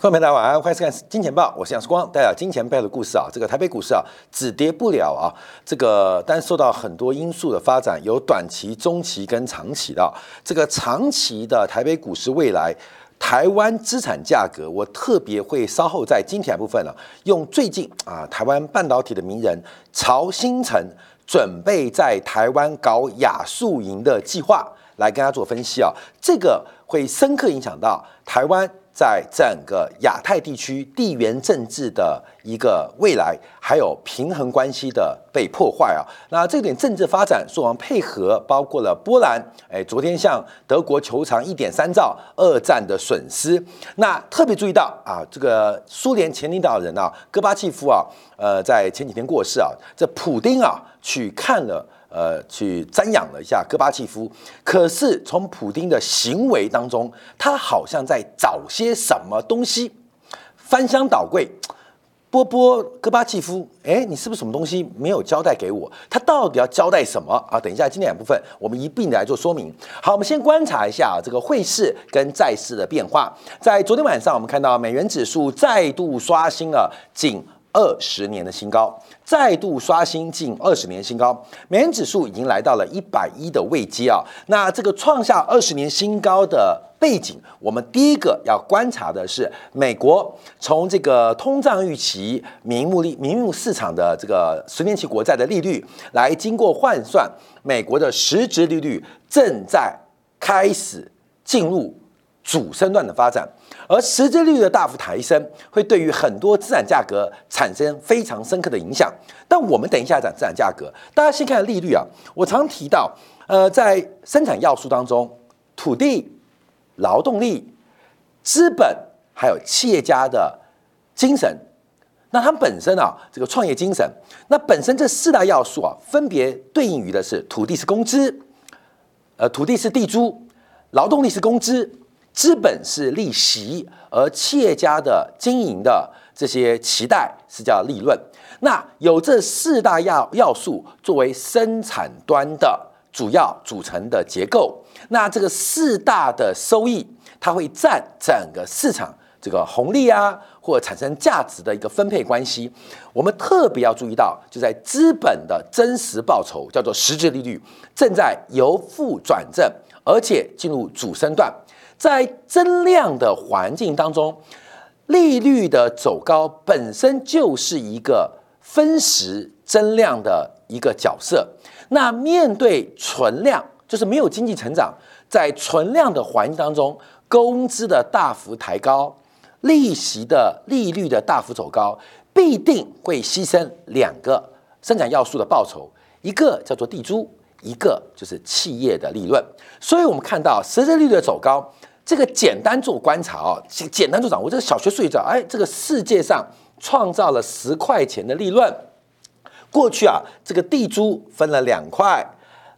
各位朋友大家晚安，欢迎收看《金钱报》，我是杨世光，带来金钱背后的故事啊。这个台北股市啊，止跌不了啊。这个但受到很多因素的发展，有短期、中期跟长期的。这个长期的台北股市未来，台湾资产价格，我特别会稍后在金钱部分呢，用最近啊，台湾半导体的名人曹新成准备在台湾搞亚速营的计划，来跟大家做分析啊。这个会深刻影响到台湾。在整个亚太地区地缘政治的一个未来，还有平衡关系的被破坏啊，那这点政治发展，说完配合，包括了波兰，哎，昨天向德国求偿一点三兆二战的损失，那特别注意到啊，这个苏联前领导人啊，戈巴契夫啊，呃，在前几天过世啊，这普丁啊去看了。呃，去瞻仰了一下戈巴契夫，可是从普京的行为当中，他好像在找些什么东西，翻箱倒柜。波波戈巴契夫，哎，你是不是什么东西没有交代给我？他到底要交代什么啊？等一下，今天两部分我们一并来做说明。好，我们先观察一下这个汇市跟债市的变化。在昨天晚上，我们看到美元指数再度刷新了近二十年的新高。再度刷新近二十年新高，美元指数已经来到了一百一的位阶啊。那这个创下二十年新高的背景，我们第一个要观察的是美国从这个通胀预期、名目利、名目市场的这个十年期国债的利率来经过换算，美国的实质利率正在开始进入主升段的发展。而实质率的大幅抬升，会对于很多资产价格产生非常深刻的影响。但我们等一下讲资产价格，大家先看利率啊。我常提到，呃，在生产要素当中，土地、劳动力、资本还有企业家的精神，那它本身啊，这个创业精神，那本身这四大要素啊，分别对应于的是土地是工资，呃，土地是地租，劳动力是工资。资本是利息，而企业家的经营的这些期待是叫利润。那有这四大要要素作为生产端的主要组成的结构，那这个四大的收益，它会占整个市场这个红利啊，或产生价值的一个分配关系。我们特别要注意到，就在资本的真实报酬叫做实质利率，正在由负转正，而且进入主升段。在增量的环境当中，利率的走高本身就是一个分时增量的一个角色。那面对存量，就是没有经济成长，在存量的环境当中，工资的大幅抬高，利息的利率的大幅走高，必定会牺牲两个生产要素的报酬，一个叫做地租，一个就是企业的利润。所以我们看到实质利率的走高。这个简单做观察哦，简简单做掌握。这个小学睡着，哎，这个世界上创造了十块钱的利润。过去啊，这个地租分了两块，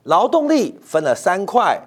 劳动力分了三块，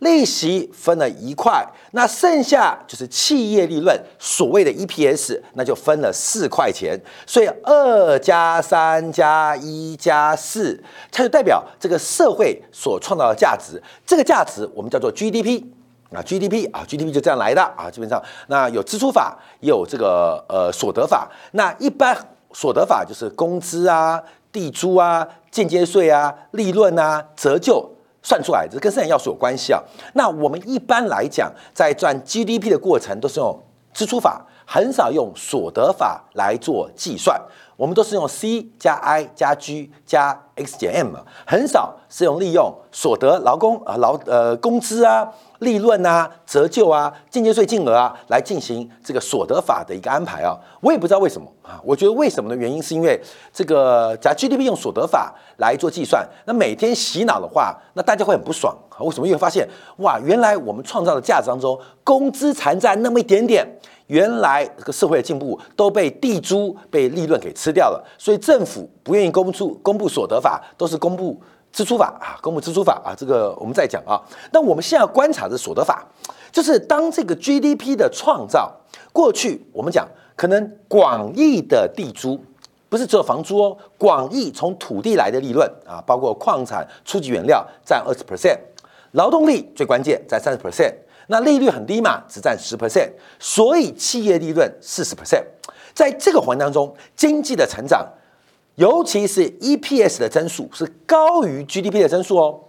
利息分了一块，那剩下就是企业利润，所谓的 EPS，那就分了四块钱。所以二加三加一加四，它就代表这个社会所创造的价值。这个价值我们叫做 GDP。啊，GDP 啊，GDP 就这样来的啊，基本上那有支出法，也有这个呃所得法。那一般所得法就是工资啊、地租啊、间接税啊、利润啊、折旧算出来，这跟生产要素有关系啊。那我们一般来讲，在赚 GDP 的过程都是用支出法，很少用所得法来做计算。我们都是用 C 加 I 加 G 加 X 减 M，很少是用利用所得、劳工啊、劳呃工资啊。利润啊，折旧啊，间接税金额啊，来进行这个所得法的一个安排啊，我也不知道为什么啊。我觉得为什么的原因是因为这个假 GDP 用所得法来做计算，那每天洗脑的话，那大家会很不爽啊。为什么？因为发现哇，原来我们创造的价值当中，工资残占那么一点点，原来这个社会的进步都被地租、被利润给吃掉了，所以政府不愿意公布公布所得法，都是公布。支出法啊，公布支出法啊，这个我们再讲啊。那我们现在观察的所得法，就是当这个 GDP 的创造，过去我们讲可能广义的地租不是只有房租哦，广义从土地来的利润啊，包括矿产、初级原料占二十 percent，劳动力最关键在三十 percent。那利率很低嘛，只占十 percent，所以企业利润四十 percent。在这个环当中，经济的成长，尤其是 EPS 的增速是高于 GDP 的增速哦。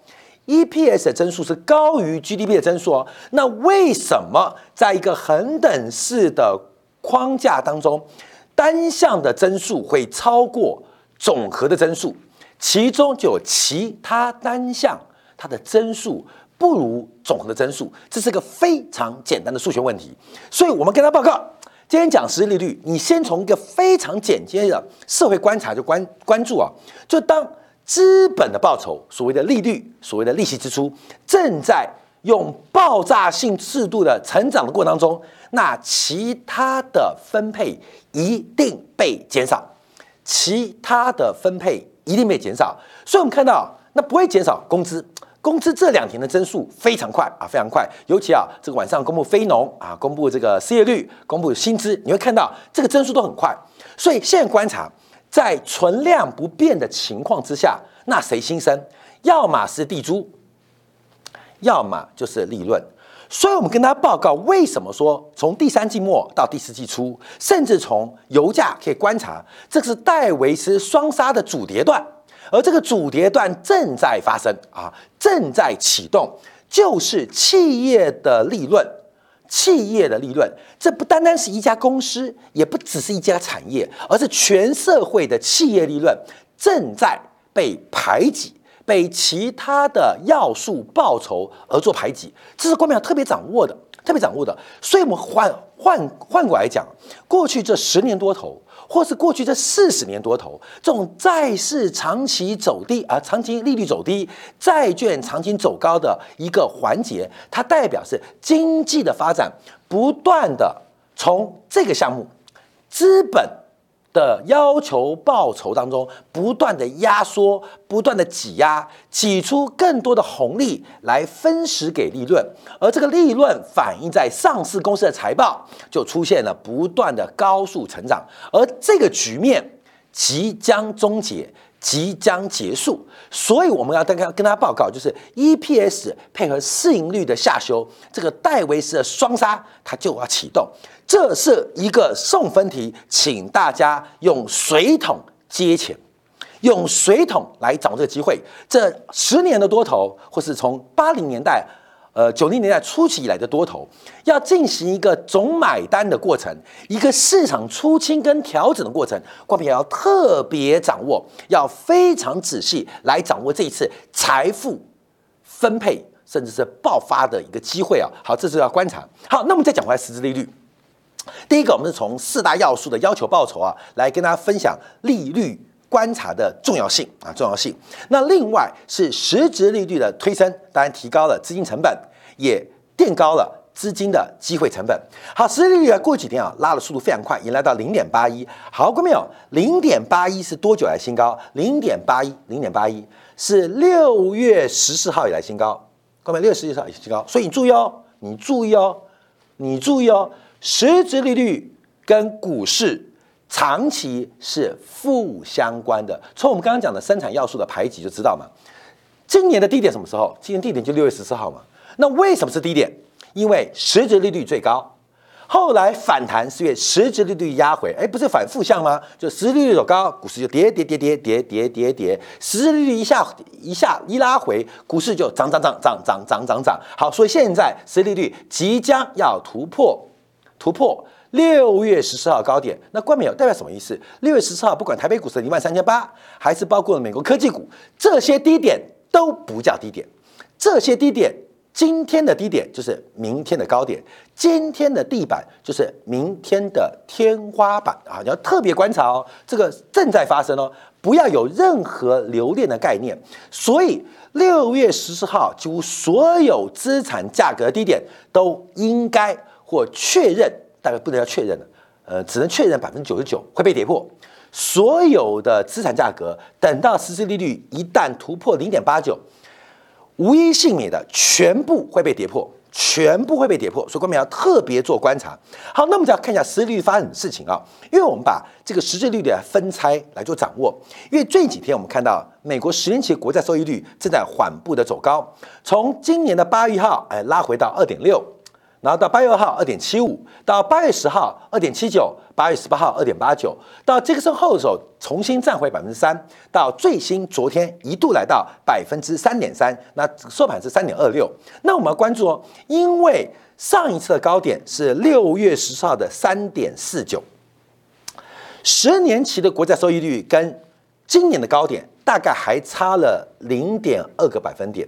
EPS 的增速是高于 GDP 的增速哦。那为什么在一个恒等式的框架当中，单项的增速会超过总和的增速？其中就有其他单项它的增速不如总和的增速，这是个非常简单的数学问题。所以我们跟他报告，今天讲实际利率，你先从一个非常简洁的社会观察就关关注啊，就当。资本的报酬，所谓的利率，所谓的利息支出，正在用爆炸性制度的成长的过程当中，那其他的分配一定被减少，其他的分配一定被减少。所以我们看到，那不会减少工资，工资这两天的增速非常快啊，非常快。尤其啊，这个晚上公布非农啊，公布这个失业率，公布薪资，你会看到这个增速都很快。所以现在观察。在存量不变的情况之下，那谁新生？要么是地租，要么就是利润。所以我们跟大家报告，为什么说从第三季末到第四季初，甚至从油价可以观察，这是戴维斯双杀的主跌段，而这个主跌段正在发生啊，正在启动，就是企业的利润。企业的利润，这不单单是一家公司，也不只是一家产业，而是全社会的企业利润正在被排挤，被其他的要素报酬而做排挤，这是官媒要特别掌握的，特别掌握的。所以，我们换换换过来讲，过去这十年多头。或是过去这四十年多头，这种债市长期走低啊，长期利率走低，债券长期走高的一个环节，它代表是经济的发展不断的从这个项目资本。的要求报酬当中，不断的压缩，不断的挤压，挤出更多的红利来分食给利润，而这个利润反映在上市公司的财报，就出现了不断的高速成长，而这个局面即将终结，即将结束，所以我们要跟跟大家报告，就是 EPS 配合市盈率的下修，这个戴维斯的双杀它就要启动。这是一个送分题，请大家用水桶接钱，用水桶来掌握这个机会。这十年的多头，或是从八零年代、呃九零年代初期以来的多头，要进行一个总买单的过程，一个市场出清跟调整的过程，股票要特别掌握，要非常仔细来掌握这一次财富分配甚至是爆发的一个机会啊！好，这是要观察。好，那我们再讲回来实质利率。第一个，我们是从四大要素的要求报酬啊，来跟大家分享利率观察的重要性啊，重要性。那另外是实质利率的推升，当然提高了资金成本，也垫高了资金的机会成本。好，实质利率啊，过几天啊，拉的速度非常快，迎来到零点八一。好，各位没有？零点八一是多久来新高？零点八一，零点八一是六月十四号以来新高。各位，六月十四号以来新高，所以你注意哦，你注意哦，你注意哦。实质利率跟股市长期是负相关的。从我们刚刚讲的生产要素的排挤就知道嘛。今年的低点什么时候？今年低点就六月十四号嘛。那为什么是低点？因为实质利率最高，后来反弹是月实质利率压回，哎，不是反负向吗？就实质利率走高，股市就跌跌跌跌跌跌跌跌，实质利率一下一下一拉回，股市就涨涨涨涨涨涨涨涨。好，所以现在实质利率即将要突破。突破六月十四号高点，那冠冕有代表什么意思？六月十四号，不管台北股市一万三千八，还是包括了美国科技股，这些低点都不叫低点。这些低点，今天的低点就是明天的高点，今天的地板就是明天的天花板啊！你要特别观察哦，这个正在发生哦，不要有任何留恋的概念。所以六月十四号，几乎所有资产价格低点都应该。或确认，大概不能要确认了，呃，只能确认百分之九十九会被跌破。所有的资产价格，等到实际利率一旦突破零点八九，无一幸免的全部会被跌破，全部会被跌破。所以，我们要特别做观察。好，那我们就要看一下实际利率发生的事情啊，因为我们把这个实际利率来分拆来做掌握。因为最近几天我们看到美国十年期国债收益率正在缓步的走高，从今年的八月一号，哎，拉回到二点六。然后到八月二号二点七五，到八月十号二点七九，八月十八号二点八九，到杰克森后的时候重新站回百分之三，到最新昨天一度来到百分之三点三，那收盘是三点二六。那我们要关注哦，因为上一次的高点是六月十四号的三点四九，十年期的国债收益率跟今年的高点大概还差了零点二个百分点。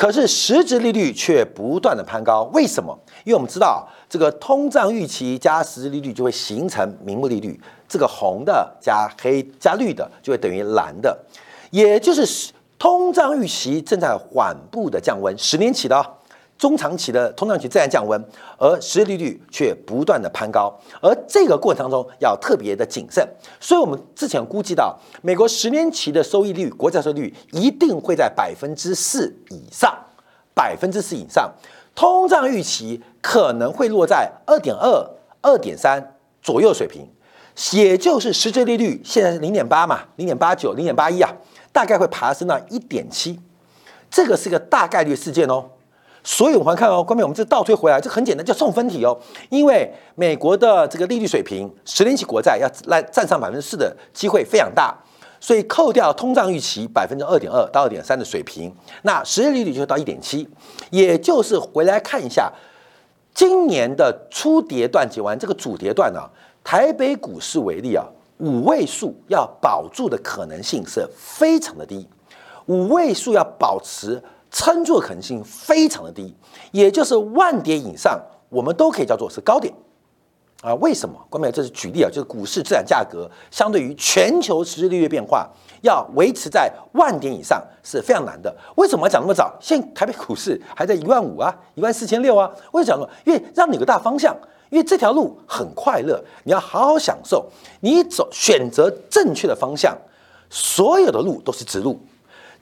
可是实质利率却不断的攀高，为什么？因为我们知道，这个通胀预期加实质利率就会形成名目利率，这个红的加黑加绿的就会等于蓝的，也就是通胀预期正在缓步的降温，十年期的。中长期的通胀期自然降温，而实际利率却不断的攀高，而这个过程当中要特别的谨慎。所以，我们之前估计到，美国十年期的收益率，国债收益率一定会在百分之四以上，百分之四以上，通胀预期可能会落在二点二、二点三左右水平，也就是实际利率现在是零点八嘛，零点八九、零点八一啊，大概会爬升到一点七，这个是个大概率事件哦。所以我们看哦，关面我们这倒推回来，这很简单，叫送分题哦。因为美国的这个利率水平，十年期国债要来占上百分之四的机会非常大，所以扣掉通胀预期百分之二点二到二点三的水平，那实际利率就到一点七，也就是回来看一下今年的初跌段结完这个主跌段呢，台北股市为例啊，五位数要保住的可能性是非常的低，五位数要保持。撑住的可能性非常的低，也就是万点以上，我们都可以叫做是高点啊？为什么？关明，这是举例啊，就是股市资产价格相对于全球实际利率变化，要维持在万点以上是非常难的。为什么讲那么早？现在台北股市还在一万五啊，一万四千六啊。为什么讲因为让你有个大方向，因为这条路很快乐，你要好好享受。你走选择正确的方向，所有的路都是直路。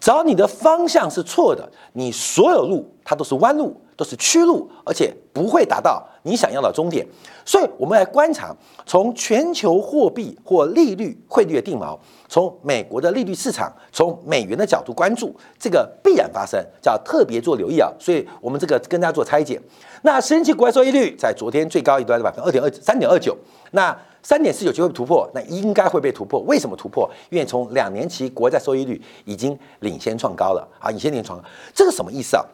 只要你的方向是错的，你所有路它都是弯路，都是曲路，而且不会达到你想要的终点。所以，我们来观察，从全球货币或利率汇率的定锚，从美国的利率市场，从美元的角度关注这个必然发生，叫特别做留意啊。所以我们这个跟大家做拆解。那十年期国债收益率在昨天最高一段的百分之二点二三点二九，那。三点四九就会突破，那应该会被突破。为什么突破？因为从两年期国债收益率已经领先创高了啊，领先领创高，这个什么意思啊？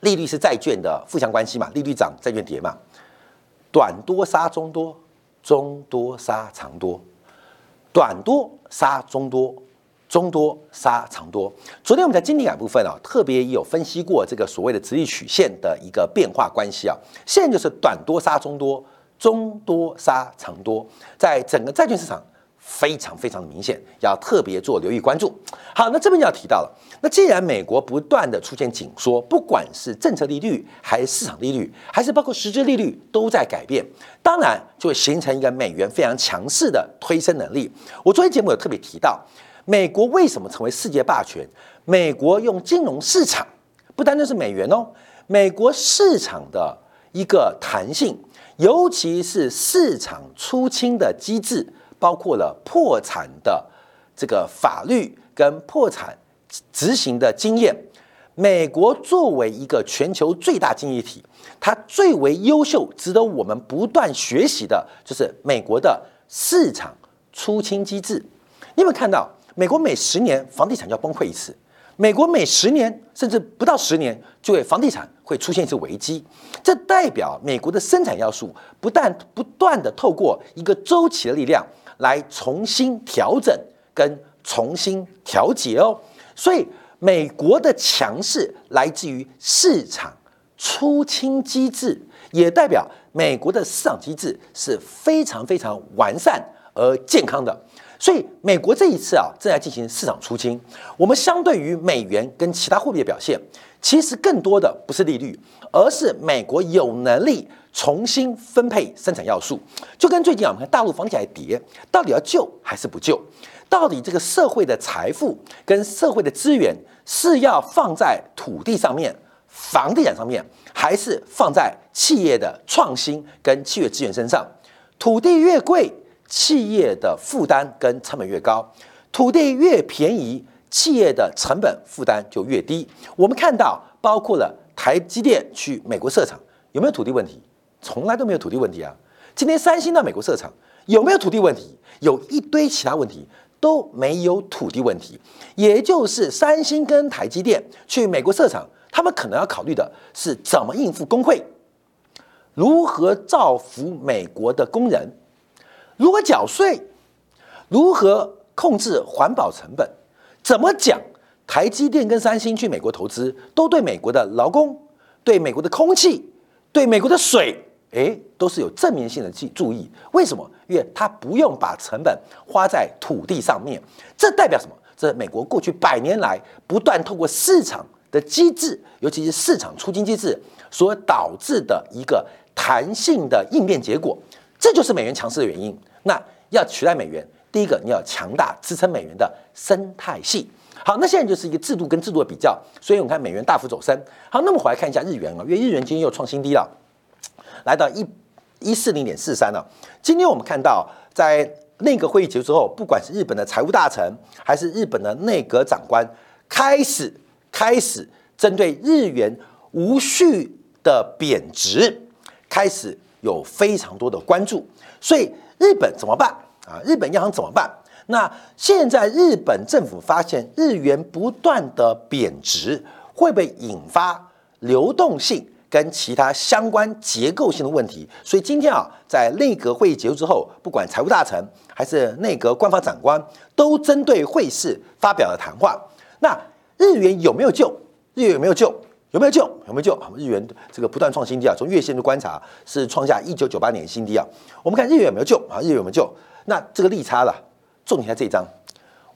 利率是债券的负相关系嘛，利率涨，债券跌嘛，短多杀中多，中多杀长多，短多杀中多，中多杀长多。昨天我们在经典感部分啊，特别有分析过这个所谓的直立曲线的一个变化关系啊，现在就是短多杀中多。中多杀长多，在整个债券市场非常非常的明显，要特别做留意关注。好，那这边就要提到了。那既然美国不断的出现紧缩，不管是政策利率，还是市场利率，还是包括实质利率都在改变，当然就会形成一个美元非常强势的推升能力。我昨天节目有特别提到，美国为什么成为世界霸权？美国用金融市场，不单单是美元哦，美国市场的一个弹性。尤其是市场出清的机制，包括了破产的这个法律跟破产执行的经验。美国作为一个全球最大经济体，它最为优秀、值得我们不断学习的，就是美国的市场出清机制。你有没有看到，美国每十年房地产就要崩溃一次？美国每十年甚至不到十年，就会房地产会出现一次危机。这代表美国的生产要素不但不断的透过一个周期的力量来重新调整跟重新调节哦。所以美国的强势来自于市场出清机制，也代表美国的市场机制是非常非常完善而健康的。所以，美国这一次啊，正在进行市场出清。我们相对于美元跟其他货币的表现，其实更多的不是利率，而是美国有能力重新分配生产要素。就跟最近啊，我们看大陆房地产跌，到底要救还是不救？到底这个社会的财富跟社会的资源是要放在土地上面、房地产上面，还是放在企业的创新跟企业资源身上？土地越贵。企业的负担跟成本越高，土地越便宜，企业的成本负担就越低。我们看到，包括了台积电去美国设厂，有没有土地问题？从来都没有土地问题啊。今天三星到美国设厂有没有土地问题？有一堆其他问题都没有土地问题。也就是三星跟台积电去美国设厂，他们可能要考虑的是怎么应付工会，如何造福美国的工人，如何缴税，如何控制环保成本，怎么讲？台积电跟三星去美国投资，都对美国的劳工、对美国的空气、对美国的水，哎，都是有正面性的注注意。为什么？因为它不用把成本花在土地上面。这代表什么？这美国过去百年来不断透过市场的机制，尤其是市场出金机制所导致的一个弹性的应变结果。这就是美元强势的原因。那要取代美元，第一个你要强大支撑美元的生态系。好，那现在就是一个制度跟制度的比较，所以我们看美元大幅走升。好，那么回来看一下日元啊，因为日元今天又创新低了，来到一一四零点四三了。今天我们看到，在内阁会议结束之后，不管是日本的财务大臣，还是日本的内阁长官，开始开始针对日元无序的贬值，开始有非常多的关注。所以日本怎么办啊？日本央行怎么办？那现在日本政府发现日元不断的贬值，会不会引发流动性跟其他相关结构性的问题？所以今天啊，在内阁会议结束之后，不管财务大臣还是内阁官方长官，都针对会事发表了谈话。那日元有没有救？日元有没有救？有没有救？有没有救？日元这个不断创新低啊！从月线的观察是创下一九九八年新低啊！我们看日元有没有救啊？日元有没有救？那这个利差了。重点在这一张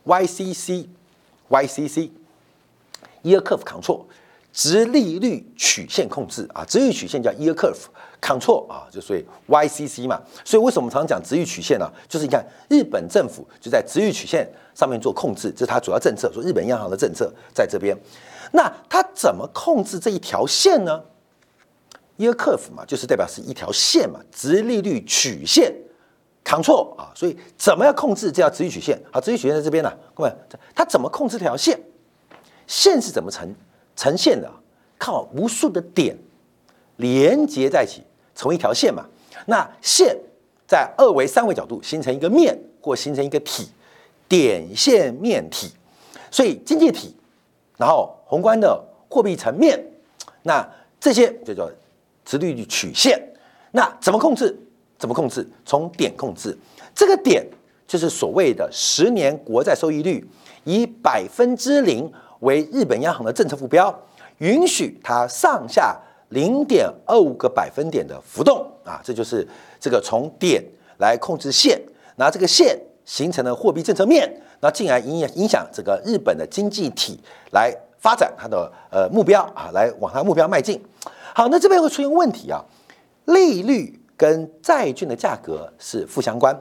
，YCC，YCC，Year Curve Control，直利率曲线控制啊，直率曲线叫 Year Curve Control 啊，就所以 YCC 嘛，所以为什么我们常常讲直率曲线呢？就是你看日本政府就在直率曲线上面做控制，这是它主要政策，说日本央行的政策在这边。那它怎么控制这一条线呢？Year Curve 嘛，就是代表是一条线嘛，直利率曲线。扛错啊，所以怎么样控制这条直率曲线？好，直率曲线在这边呢，各位，它怎么控制这条线？线是怎么呈呈现的？靠无数的点连接在一起，成为一条线嘛？那线在二维、三维角度形成一个面或形成一个体，点线面体。所以经济体，然后宏观的货币层面，那这些就叫直率曲线。那怎么控制？怎么控制？从点控制，这个点就是所谓的十年国债收益率，以百分之零为日本央行的政策目标，允许它上下零点二五个百分点的浮动啊，这就是这个从点来控制线，拿这个线形成了货币政策面，那进而影影响这个日本的经济体来发展它的呃目标啊，来往它目标迈进。好，那这边会出现问题啊，利率。跟债券的价格是负相关，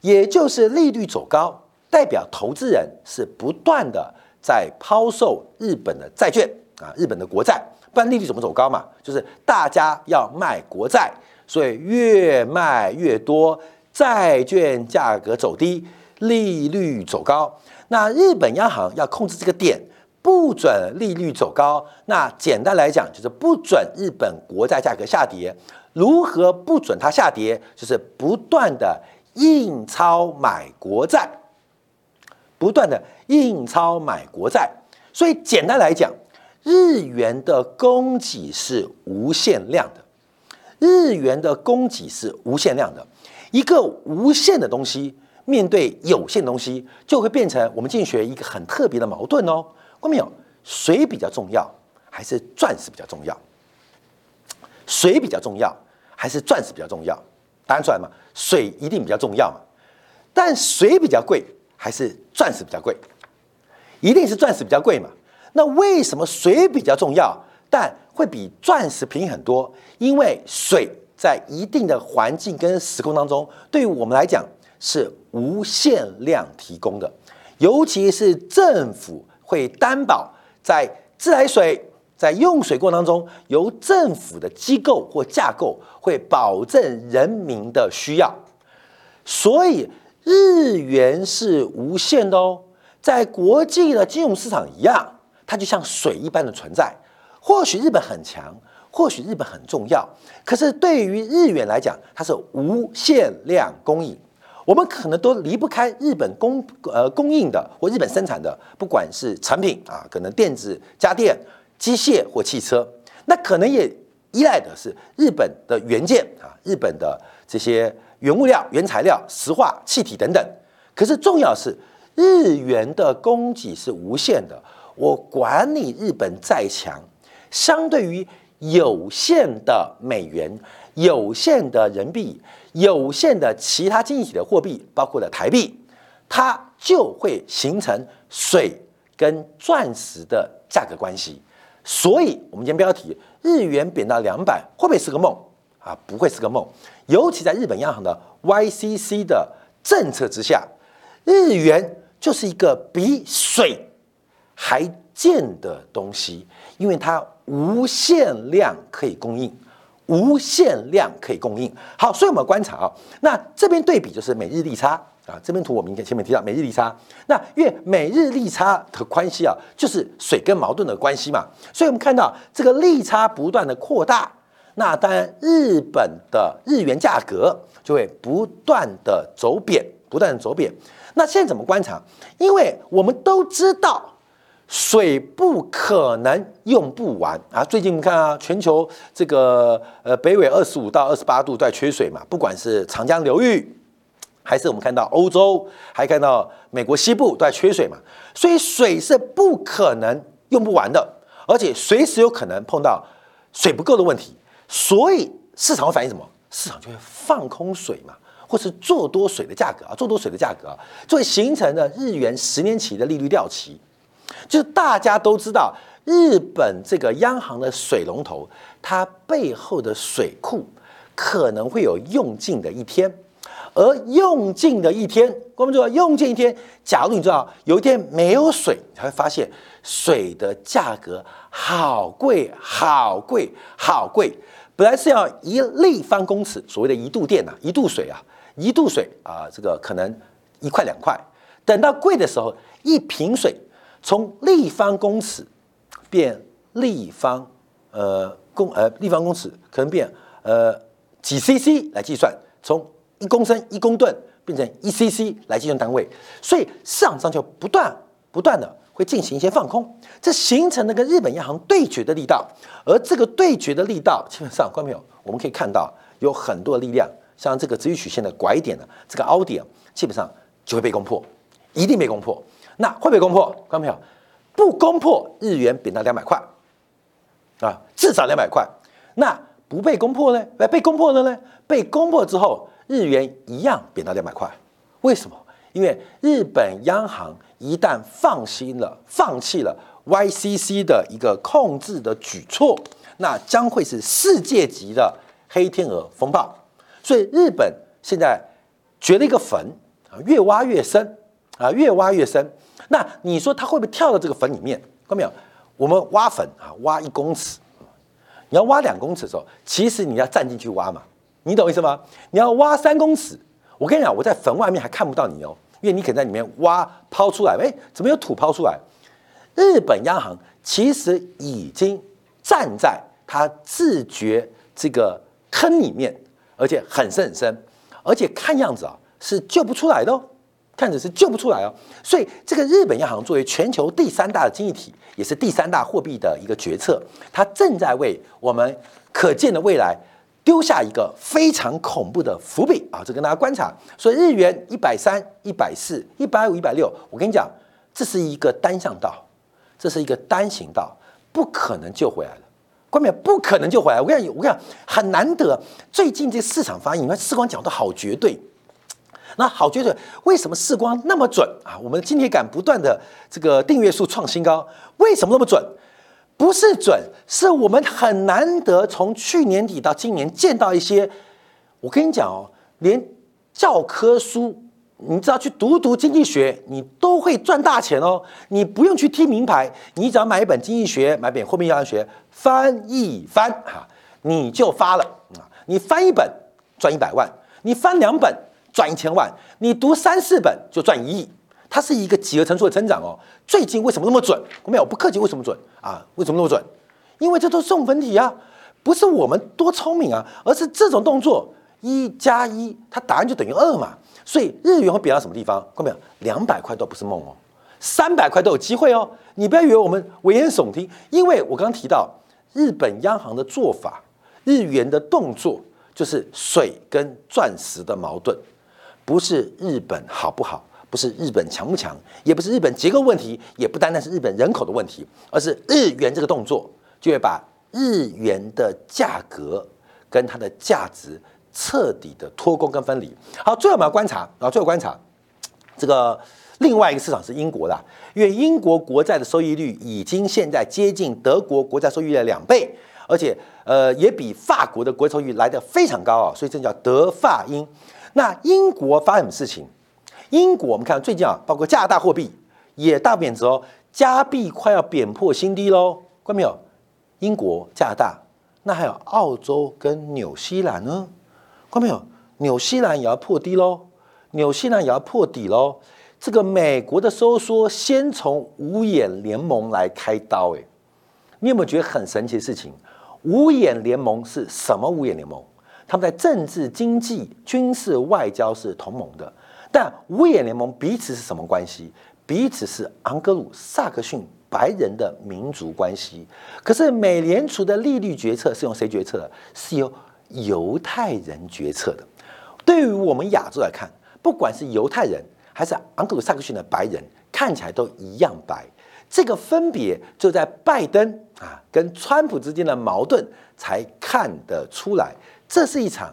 也就是利率走高，代表投资人是不断的在抛售日本的债券啊，日本的国债，不然利率怎么走高嘛？就是大家要卖国债，所以越卖越多，债券价格走低，利率走高。那日本央行要控制这个点，不准利率走高。那简单来讲，就是不准日本国债价格下跌。如何不准它下跌？就是不断的印钞买国债，不断的印钞买国债。所以简单来讲，日元的供给是无限量的，日元的供给是无限量的。一个无限的东西面对有限东西，就会变成我们经济学一个很特别的矛盾哦。看到没有？水比较重要，还是钻石比较重要？水比较重要。还是钻石比较重要，答案出来嘛？水一定比较重要嘛？但水比较贵，还是钻石比较贵？一定是钻石比较贵嘛？那为什么水比较重要，但会比钻石便宜很多？因为水在一定的环境跟时空当中，对于我们来讲是无限量提供的，尤其是政府会担保在自来水。在用水过程当中，由政府的机构或架构会保证人民的需要，所以日元是无限的哦。在国际的金融市场一样，它就像水一般的存在。或许日本很强，或许日本很重要，可是对于日元来讲，它是无限量供应。我们可能都离不开日本供呃供应的或日本生产的，不管是产品啊，可能电子、家电、机械或汽车，那可能也依赖的是日本的元件啊，日本的这些原物料、原材料、石化、气体等等。可是重要是日元的供给是无限的，我管你日本再强，相对于。有限的美元、有限的人民币、有限的其他经济体的货币，包括了台币，它就会形成水跟钻石的价格关系。所以，我们今天标题：日元贬到两百，会不会是个梦啊？不会是个梦。尤其在日本央行的 YCC 的政策之下，日元就是一个比水还贱的东西，因为它。无限量可以供应，无限量可以供应。好，所以我们观察啊，那这边对比就是每日利差啊。这边图我们前面提到每日利差，那因为每日利差的关系啊，就是水跟矛盾的关系嘛。所以我们看到这个利差不断的扩大，那当然日本的日元价格就会不断的走贬，不断的走贬。那现在怎么观察？因为我们都知道。水不可能用不完啊！最近你看啊，全球这个呃北纬二十五到二十八度在缺水嘛，不管是长江流域，还是我们看到欧洲，还看到美国西部都在缺水嘛，所以水是不可能用不完的，而且随时有可能碰到水不够的问题，所以市场会反映什么？市场就会放空水嘛，或是做多水的价格啊，做多水的价格啊，就会形成了日元十年期的利率掉期。就是大家都知道，日本这个央行的水龙头，它背后的水库可能会有用尽的一天，而用尽的一天，我们知道用尽一天，假如你知道有一天没有水，你才会发现水的价格好贵，好贵，好贵。本来是要一立方公尺，所谓的一度电呐，一度水啊，一度水啊，这个可能一块两块，等到贵的时候，一瓶水。从立方公尺变立方，呃公呃立方公尺可能变呃几 CC 来计算，从一公升一公吨变成一 CC 来计算单位，所以市场上就不断不断的会进行一些放空，这形成了跟日本央行对决的力道，而这个对决的力道，基本上观众朋友我们可以看到有很多的力量，像这个直率曲线的拐点呢，这个凹点基本上就会被攻破，一定被攻破。那会不会攻破？看到没有？不攻破，日元贬到两百块啊，至少两百块。那不被攻破呢？被攻破了呢？被攻破之后，日元一样贬到两百块。为什么？因为日本央行一旦放心了，放弃了 YCC 的一个控制的举措，那将会是世界级的黑天鹅风暴。所以日本现在掘了一个坟啊，越挖越深啊，越挖越深。那你说它会不会跳到这个坟里面？看到没有？我们挖坟啊，挖一公尺，你要挖两公尺的时候，其实你要站进去挖嘛，你懂意思吗？你要挖三公尺，我跟你讲，我在坟外面还看不到你哦，因为你可能在里面挖抛出来，哎，怎么有土抛出来？日本央行其实已经站在它自觉这个坑里面，而且很深很深，而且看样子啊是救不出来的哦。看着是救不出来哦，所以这个日本央行作为全球第三大的经济体，也是第三大货币的一个决策，它正在为我们可见的未来丢下一个非常恐怖的伏笔啊！这跟大家观察，所以日元一百三、一百四、一百五、一百六，我跟你讲，这是一个单向道，这是一个单行道，不可能救回来的，关键不可能救回来。我跟你讲，我跟你讲，很难得，最近这市场反应，你看时光讲的好绝对。那好，觉得为什么视光那么准啊？我们的今天感不断的这个订阅数创新高，为什么那么准？不是准，是我们很难得从去年底到今年见到一些。我跟你讲哦，连教科书，你只要去读读经济学，你都会赚大钱哦。你不用去听名牌，你只要买一本经济学，买本货币经学，翻一翻哈，你就发了啊！你翻一本赚一百万，你翻两本。赚一千万，你读三四本就赚一亿，它是一个几何乘数的增长哦。最近为什么那么准？我没有不客气，为什么准啊？为什么那么准？因为这都是送分题啊，不是我们多聪明啊，而是这种动作一加一，它答案就等于二嘛。所以日元会贬到什么地方？看到没有？两百块都不是梦哦，三百块都有机会哦。你不要以为我们危言耸听，因为我刚刚提到日本央行的做法，日元的动作就是水跟钻石的矛盾，不是日本好不好，不是日本强不强，也不是日本结构问题，也不单单是日本人口的问题，而是日元这个动作就会把日元的价格跟它的价值彻底的脱钩跟分离。好，最后我们要观察啊，最后观察这个。另外一个市场是英国的，因为英国国债的收益率已经现在接近德国国债收益率的两倍，而且呃也比法国的国债收益率来得非常高啊，所以这叫德法英。那英国发生什么事情？英国我们看最近啊，包括加拿大货币也大贬值哦，加币快要贬破新低喽，看到没有？英国、加拿大，那还有澳洲跟纽西兰呢，看到没有？纽西兰也要破低喽，纽西兰也要破底喽。这个美国的收缩先从五眼联盟来开刀，哎，你有没有觉得很神奇的事情？五眼联盟是什么？五眼联盟，他们在政治、经济、军事、外交是同盟的，但五眼联盟彼此是什么关系？彼此是昂格鲁萨克逊白人的民族关系。可是美联储的利率决策是用谁决策的？是由犹太人决策的。对于我们亚洲来看，不管是犹太人。还是昂格鲁萨克逊的白人看起来都一样白，这个分别就在拜登啊跟川普之间的矛盾才看得出来。这是一场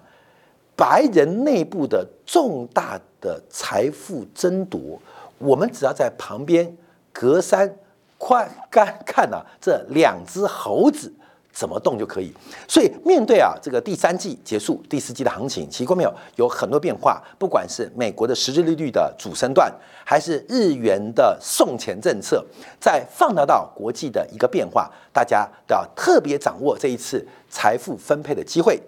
白人内部的重大的财富争夺，我们只要在旁边隔山观看看啊，这两只猴子。怎么动就可以，所以面对啊这个第三季结束、第四季的行情，奇怪没有？有很多变化，不管是美国的实质利率的主升段，还是日元的送钱政策，在放大到国际的一个变化，大家都要特别掌握这一次财富分配的机会，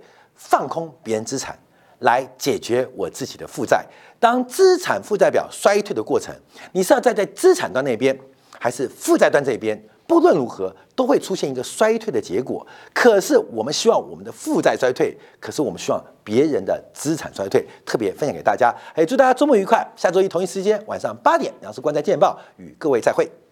放空别人资产来解决我自己的负债。当资产负债表衰退的过程，你是要站在资产端那边，还是负债端这边？不论如何，都会出现一个衰退的结果。可是我们希望我们的负债衰退，可是我们希望别人的资产衰退。特别分享给大家，哎，祝大家周末愉快！下周一同一时间晚上八点，杨世光在见报与各位再会。